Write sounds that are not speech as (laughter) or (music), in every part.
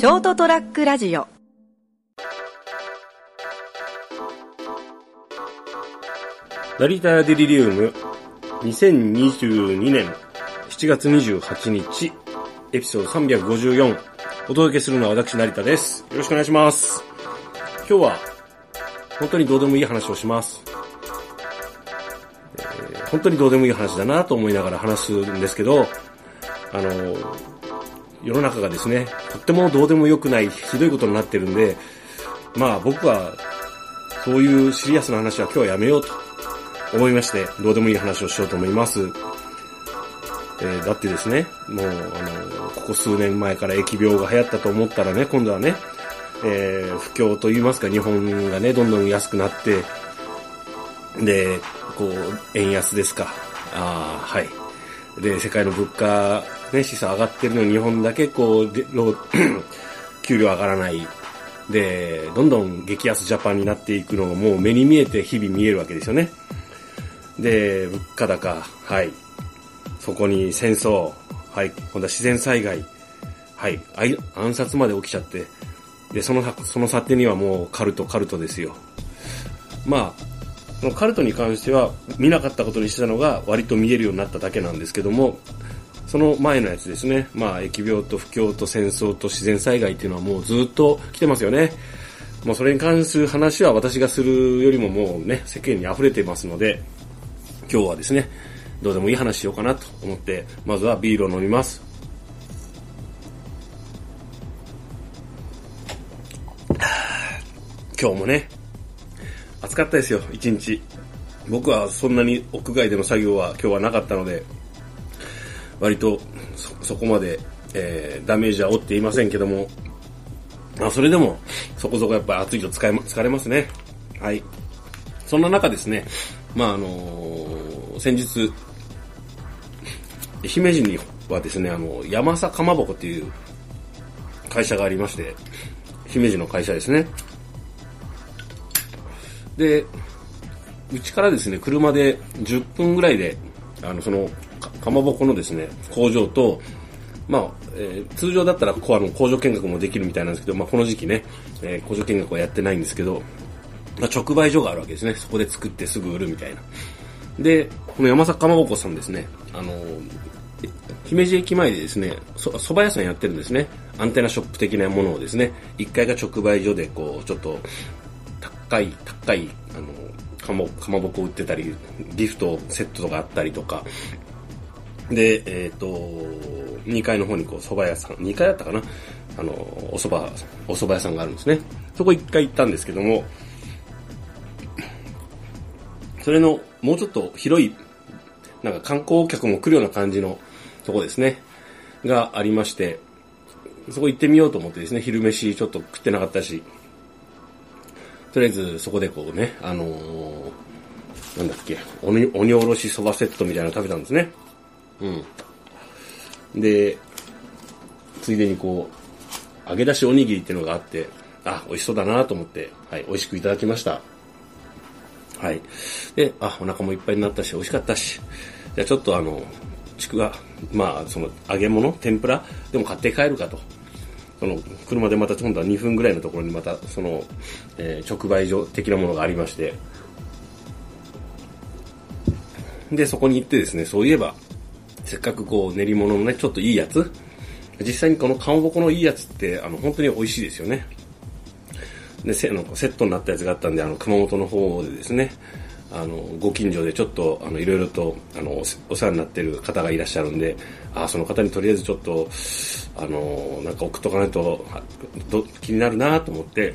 ショートトラックラジオ成田デリリウム2022年7月28日エピソード354お届けするのは私成田です。よろしくお願いします。今日は本当にどうでもいい話をします。本当にどうでもいい話だなと思いながら話すんですけど、あの、世の中がですね、とってもどうでもよくないひどいことになってるんで、まあ僕はそういうシリアスな話は今日はやめようと思いまして、どうでもいい話をしようと思います。えーだってですね、もう、あの、ここ数年前から疫病が流行ったと思ったらね、今度はね、えー不況といいますか、日本がね、どんどん安くなって、で、こう、円安ですか。ああ、はい。で、世界の物価、ね、資産上がってるのに日本だけこう、で労 (clears throat) 給料上がらない。で、どんどん激安ジャパンになっていくのがもう目に見えて日々見えるわけですよね。で、物価高、はい。そこに戦争、はい。今度は自然災害、はい。暗殺まで起きちゃって、で、その、その査定にはもうカルト、カルトですよ。まあ、カルトに関しては見なかったことにしてたのが割と見えるようになっただけなんですけども、その前のやつですね。まあ、疫病と不況と戦争と自然災害っていうのはもうずっと来てますよね。もうそれに関する話は私がするよりももうね、世間に溢れてますので、今日はですね、どうでもいい話しようかなと思って、まずはビールを飲みます。(sighs) 今日もね、暑かったですよ、一日。僕はそんなに屋外での作業は今日はなかったので、割とそそこまで、えーダメージは負っていませんけども、まあそれでもそこそこやっぱり暑いと疲れま疲れますね。はい。そんな中ですね、まああのー先日、姫路にはですね、あの、山佐かまぼこっていう会社がありまして、姫路の会社ですね。で、うちからですね、車で10分ぐらいで、あの、その、かまぼこのですね、工場と、まあ、えー通常だったらこうあの工場見学もできるみたいなんですけど、まあ、この時期ね、えー工場見学はやってないんですけど、まあ、直売所があるわけですね。そこで作ってすぐ売るみたいな。で、この山坂かまぼこさんですね、あの、姫路駅前でですね、そ蕎麦屋さんやってるんですね。アンテナショップ的なものをですね、1階が直売所で、こう、ちょっと、高い、高い、あの、かまかまぼこ売ってたり、ギフトセットとかあったりとか、で、えっ、と、2階の方にこう、蕎麦屋さん、2階だったかな？あの、お蕎麦、お蕎麦屋さんがあるんですね。そこ1回行ったんですけども、それの、もうちょっと広い、なんか観光客も来るような感じのとこですね、がありまして、そこ行ってみようと思ってですね、昼飯ちょっと食ってなかったし、とりあえずそこでこうね、あのーなんだっけ、鬼、鬼おろしそばセットみたいなの食べたんですね。うん。で、ついでにこう、揚げ出しおにぎりっていうのがあって、あ、美味しそうだなと思って、はい、美味しくいただきました。はい。で、あ、お腹もいっぱいになったし、美味しかったし、じゃあちょっとあの、ちくわ、まあ、その、揚げ物、天ぷらでも買って帰るかと。その、車でまた今度は2分ぐらいのところにまた、その、えー直売所的なものがありまして、で、そこに行ってですね、そういえば、せっかくこう練り物のね、ちょっといいやつ、実際にこのかまぼこのいいやつって、あの、本当に美味しいですよね。で、せあのセットになったやつがあったんで、あの、熊本の方でですね、あの、ご近所でちょっと、あの、いろいろと、あの、お世話になってる方がいらっしゃるんで、あその方にとりあえずちょっと、あの、なんか送っとかないと、気になるなと思って、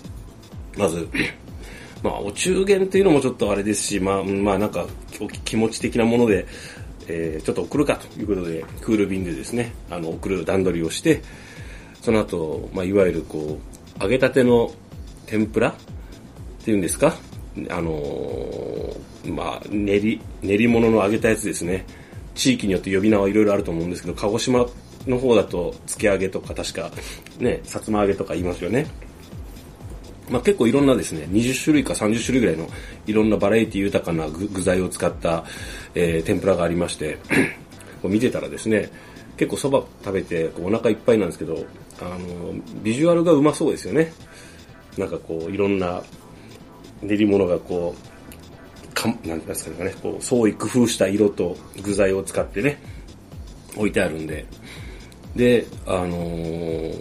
(clears throat) まず、(clears throat) まあ、お中元っていうのもちょっとあれですし、まあ、まあ、なんか、気持ち的なもので、えーちょっと送るかということで、クール便でですね、あの、送る段取りをして、その後、まあ、いわゆるこう、揚げたての天ぷらっていうんですか？あのーまあ、練り、練り物の揚げたやつですね。地域によって呼び名はいろいろあると思うんですけど、鹿児島の方だと、漬け揚げとか確か、ね、さつま揚げとか言いますよね。まあ、結構いろんなですね、20種類か30種類ぐらいのいろんなバラエティ豊かな具材を使った、えー天ぷらがありまして、こう見てたらですね、結構そば食べてこうお腹いっぱいなんですけど、あの、ビジュアルがうまそうですよね。なんかこう、いろんな練り物がこう、かなんですかね、こう、創意工夫した色と具材を使ってね、置いてあるんで、で、あのー、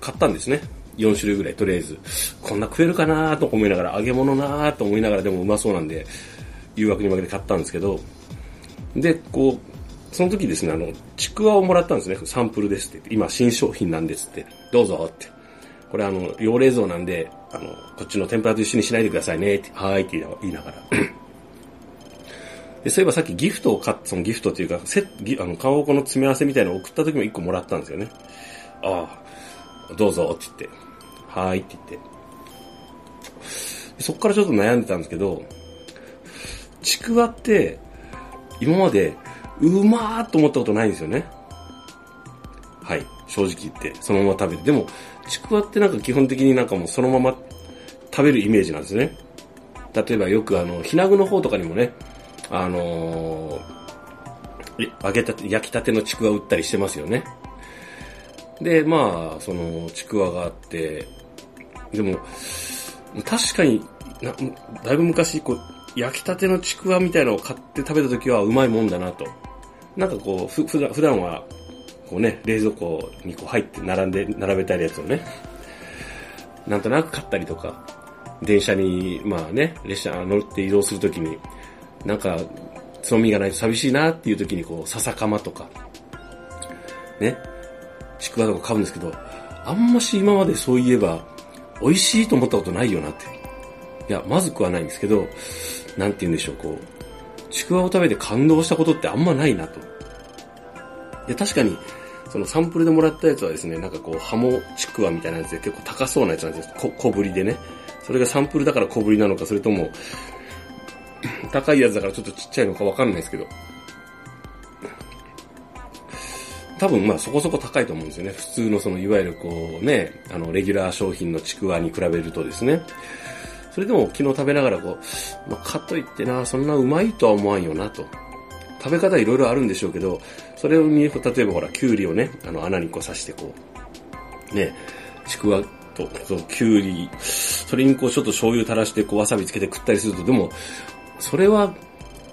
買ったんですね。4種類ぐらい、とりあえず。こんな食えるかなと思いながら、揚げ物なと思いながら、でもうまそうなんで、誘惑に負けて買ったんですけど、で、こう、その時ですね、あの、ちくわをもらったんですね。サンプルですって、今新商品なんですって、どうぞって。これあの、用冷蔵なんで、あの、こっちの天ぷらと一緒にしないでくださいね、って、はーいって言いながら。で、そういえばさっきギフトを買っそのギフトっていうか、セあの、顔この詰め合わせみたいなのを送った時も一個もらったんですよね。ああ、どうぞって言って、はーいって言って。そっからちょっと悩んでたんですけど、ちくわって、今まで、うまーと思ったことないんですよね。はい。正直言って、そのまま食べて。でも、ちくわってなんか基本的になんかもうそのまま食べるイメージなんですね。例えばよくあの、ひなぐの方とかにもね、あのー、揚げたて、焼きたてのちくわ売ったりしてますよね。で、まあ、その、ちくわがあって、でも、確かにな、だいぶ昔、こう、焼きたてのちくわみたいなのを買って食べた時はうまいもんだなと。なんかこう、ふ、普段、普段は、こうね、冷蔵庫にこう入って並んで、並べたやつをね、なんとなく買ったりとか、電車に、まあね、列車乗って移動するときに、なんか、つまみがないと寂しいなっていうときにこう、笹かまとか、ね、ちくわとか買うんですけど、あんまし今までそういえば、美味しいと思ったことないよなって。いや、まずくはないんですけど、なんて言うんでしょう、こう、ちくわを食べて感動したことってあんまないなと。で、確かに、そのサンプルでもらったやつはですね、なんかこう、ハモちくわみたいなやつで結構高そうなやつなんですよ。小ぶりでね。それがサンプルだから小ぶりなのか、それとも、(clears throat) 高いやつだからちょっとちっちゃいのかわかんないですけど。多分まあそこそこ高いと思うんですよね。普通のそのいわゆるこうね、あのレギュラー商品のちくわに比べるとですね。それでも昨日食べながらこう、まあ、かといってな、そんなうまいとは思わんよなと。食べ方いろいろあるんでしょうけど、それを見ると、例えばほら、キュウリをね、あの穴にこう刺してこう、ね、ちくわと、そう、キュウリ、それにこうちょっと醤油垂らしてこうわさびつけて食ったりすると、でも、それは、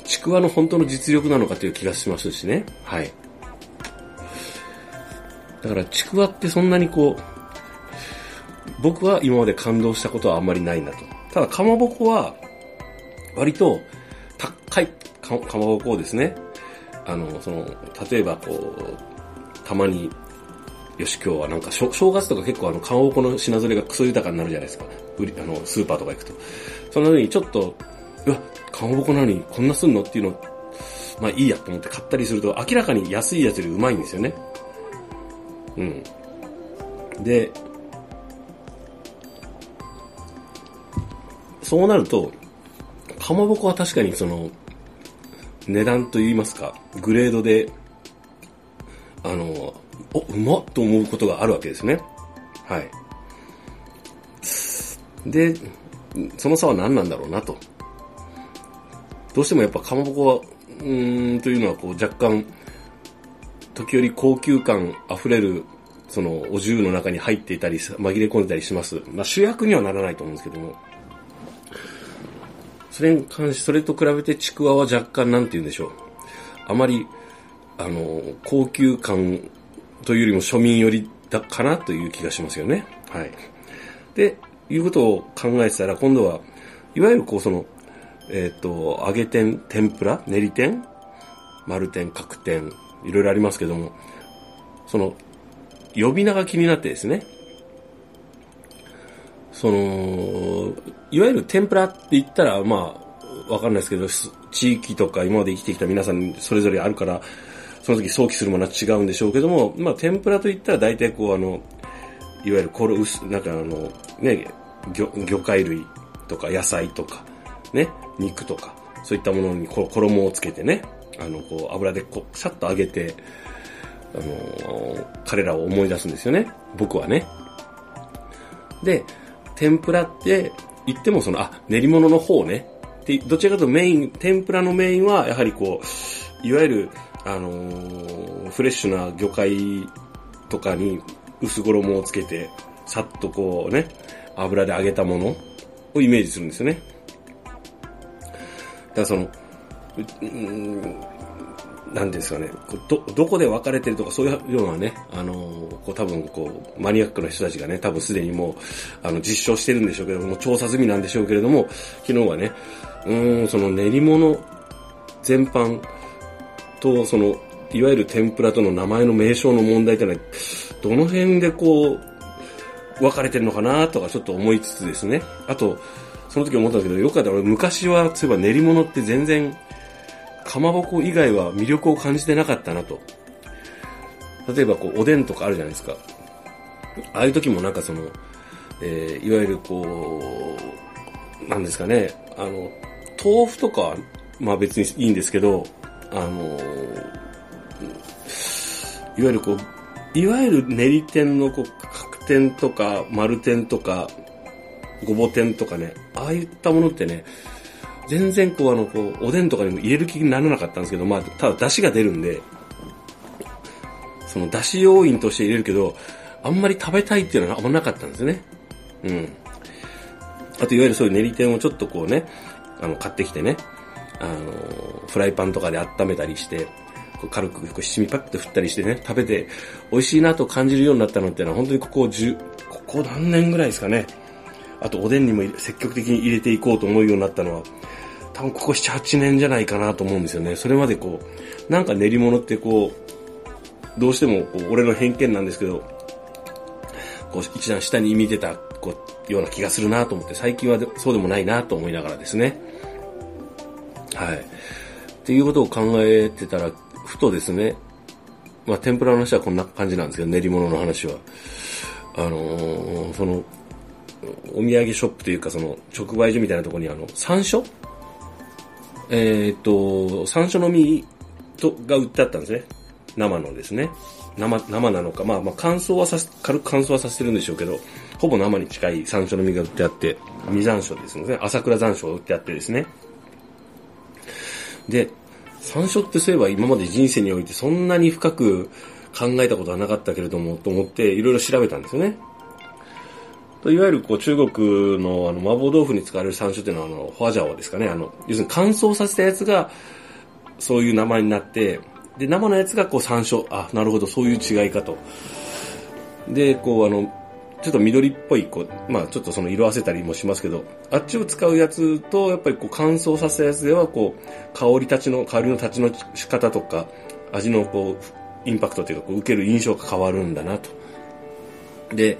ちくわの本当の実力なのかという気がしますしね。はい。だから、ちくわってそんなにこう、僕は今まで感動したことはあんまりないなと。ただ、かまぼこは、割と、高いかかまぼこをですね、あの、その、例えばこう、たまに、よし、今日はなんか正、月とか結構あの、かまぼこの品ぞれがクソ豊かになるじゃないですか。売り、あの、スーパーとか行くと。そのようにちょっと、うわ、かまぼこなのにこんなすんのっていうのまあいいやと思って買ったりすると、明らかに安いやつよりうまいんですよね。うん。で、そうなると、かまぼこは確かにその、値段と言いますか、グレードで、あの、お、うまっと思うことがあるわけですね。はい。で、その差は何なんだろうなと。どうしてもやっぱかまぼこは、うーん、というのはこう若干、時折高級感溢れる、そのお重の中に入っていたり、紛れ込んでたりします。まあ主役にはならないと思うんですけども。それに関し、それと比べてちくわは若干なんて言うんでしょう。あまり、あの、高級感というよりも庶民寄りだかなという気がしますよね。はい。で、いうことを考えてたら、今度は、いわゆるこうその、えっ、ー、と、揚げ天、天ぷら練り天丸天、角天、いろいろありますけども、その、呼び名が気になってですね。その、いわゆる天ぷらって言ったら、まあ、わかんないですけど、地域とか今まで生きてきた皆さんそれぞれあるから、その時想起するものは違うんでしょうけども、まあ、天ぷらと言ったら大体こう、あの、いわゆるこれ、なんかあの、ね、魚魚介類とか野菜とか、ね、肉とか、そういったものにこ衣をつけてね、あの、こう、油でこう、シャッと揚げて、あの、彼らを思い出すんですよね。僕はね。で、天ぷらって言ってもその、あ、練り物の方ね。で、どちらかというとメイン、天ぷらのメインは、やはりこう、いわゆる、あのー、フレッシュな魚介とかに薄衣をつけて、さっとこうね、油で揚げたものをイメージするんですよね。だからその、なんですかね、ど、どこで分かれてるとかそういうようなね、あのこう多分こう、マニアックな人たちがね、多分すでにもう、あの、実証してるんでしょうけども、調査済みなんでしょうけれども、昨日はね、うん、その練り物全般と、その、いわゆる天ぷらとの名前の名称の問題ってのは、どの辺でこう、分かれてるのかなとかちょっと思いつつですね。あと、その時思ったんですけど、よかったら俺昔は、そういえば練り物って全然、かまぼこ以外は魅力を感じてなかったなと。例えばこう、おでんとかあるじゃないですか。ああいう時もなんかその、えー、いわゆるこう、なんですかね、あの、豆腐とかまあ別にいいんですけど、あの、いわゆるこう、いわゆる練り天のこう、角天とか丸天とか、ごぼ天とかね、ああいったものってね、全然こうあの、こう、おでんとかにも入れる気にならなかったんですけど、まあ、ただ出汁が出るんで、その出汁要因として入れるけど、あんまり食べたいっていうのはあんまなかったんですよね。うん。あと、いわゆるそういう練り天をちょっとこうね、あの、買ってきてね、あの、フライパンとかで温めたりして、軽くこう七味パッと振ったりしてね、食べて美味しいなと感じるようになったのってのは本当にここ10、ここ何年ぐらいですかね。あとおでんにも積極的に入れていこうと思うようになったのは、多分ここ7、8年じゃないかなと思うんですよね。それまでこう、なんか練り物ってこう、どうしてもこう俺の偏見なんですけど、こう一段下に見てたこうような気がするなと思って、最近はそうでもないなと思いながらですね。はい。っていうことを考えてたら、ふとですね、まあ天ぷらの話はこんな感じなんですけど、練り物の話は。あのー、その、お土産ショップというか、その、直売所みたいなところに、あの、山椒えー、と、山椒の実と、が売ってあったんですね。生のですね。生、生なのか、まあまあ乾燥はさ軽く乾燥はさせてるんでしょうけど、ほぼ生に近い山椒の実が売ってあって、実山椒ですね。朝倉山椒が売ってあってですね。で、山椒ってそういえば今まで人生においてそんなに深く考えたことはなかったけれども、と思っていろいろ調べたんですよね。いわゆるこう中国のあの麻婆豆腐に使われる山椒っていうのはあの、ホアジャオですかね。あの、要するに乾燥させたやつがそういう名前になって、で、生のやつがこう山椒、あ、なるほど、そういう違いかと。で、こうあの、ちょっと緑っぽい、こう、まあちょっとその色あせたりもしますけど、あっちを使うやつと、やっぱりこう乾燥させたやつでは、こう、香り立ちの、香りの立ちの仕方とか、味のこう、インパクトというか、こう受ける印象が変わるんだなと。で、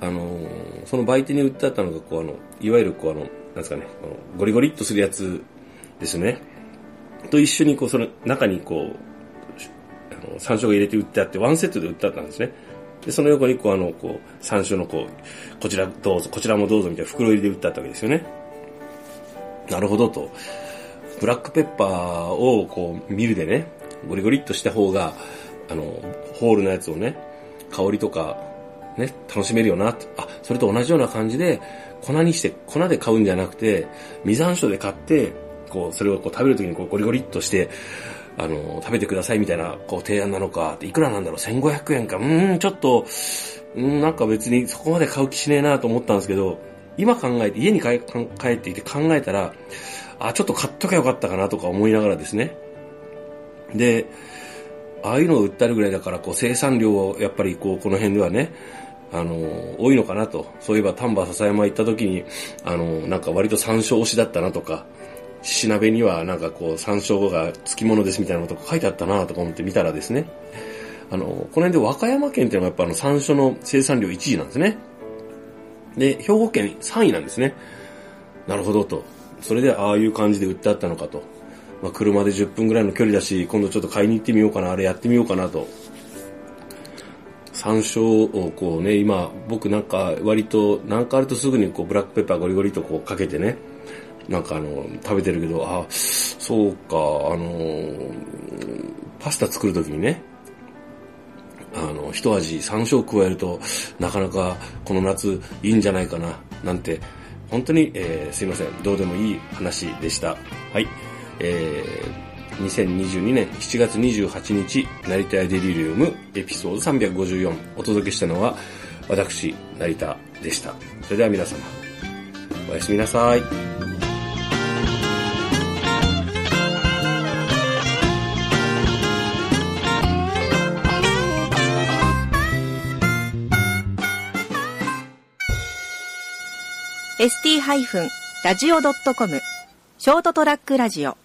あのー、その売店に売ってあったのが、こうあの、いわゆるこうあの、なんですかね、このゴリゴリっとするやつですね。と一緒にこう、その中にこう、あの、山椒が入れて売ってあって、ワンセットで売ってあったんですね。で、その横にこうあの、こう、山椒のこう、こちらどうぞ、こちらもどうぞみたいな袋入りで売ってあったわけですよね。なるほどと。ブラックペッパーをこう、ミルでね、ゴリゴリっとした方が、あの、ホールのやつをね、香りとか、ね、楽しめるよな、あ、それと同じような感じで、粉にして、粉で買うんじゃなくて、実山椒で買って、こう、それをこう食べるときにこうゴリゴリっとして、あの、食べてくださいみたいな、こう、提案なのか、いくらなんだろう、1500円か、うん、ちょっと、うん、なんか別にそこまで買う気しねえなと思ったんですけど、今考えて、家に帰っていて考えたら、あ、ちょっと買っときゃよかったかなとか思いながらですね。で、ああいうのを売ってあるぐらいだから、こう、生産量を、やっぱりこう、この辺ではね、あの、多いのかなと。そういえば丹波篠山行った時に、あの、なんか割と山椒推しだったなとか、し鍋にはなんかこう山椒が付き物ですみたいなことが書いてあったなとか思って見たらですね、あの、この辺で和歌山県っていうのがやっぱあの山椒の生産量1位なんですね。で、兵庫県3位なんですね。なるほどと。それでああいう感じで売ってあったのかと。まあ、車で10分ぐらいの距離だし、今度ちょっと買いに行ってみようかな、あれやってみようかなと。山椒をこうね、今、僕なんか割と、なんかあるとすぐにこうブラックペッパーゴリゴリとこうかけてね、なんかあの、食べてるけど、あ、そうか、あの、パスタ作るときにね、あの、一味山椒を加えると、なかなかこの夏いいんじゃないかな、なんて、本当に、えー、すいません、どうでもいい話でした。はい。えー、2022年7月28日、成田屋デリリウムエピソード354お届けしたのは、私、成田でした。それでは皆様、おやすみなさい。ST-radio.com ショートトラックラジオ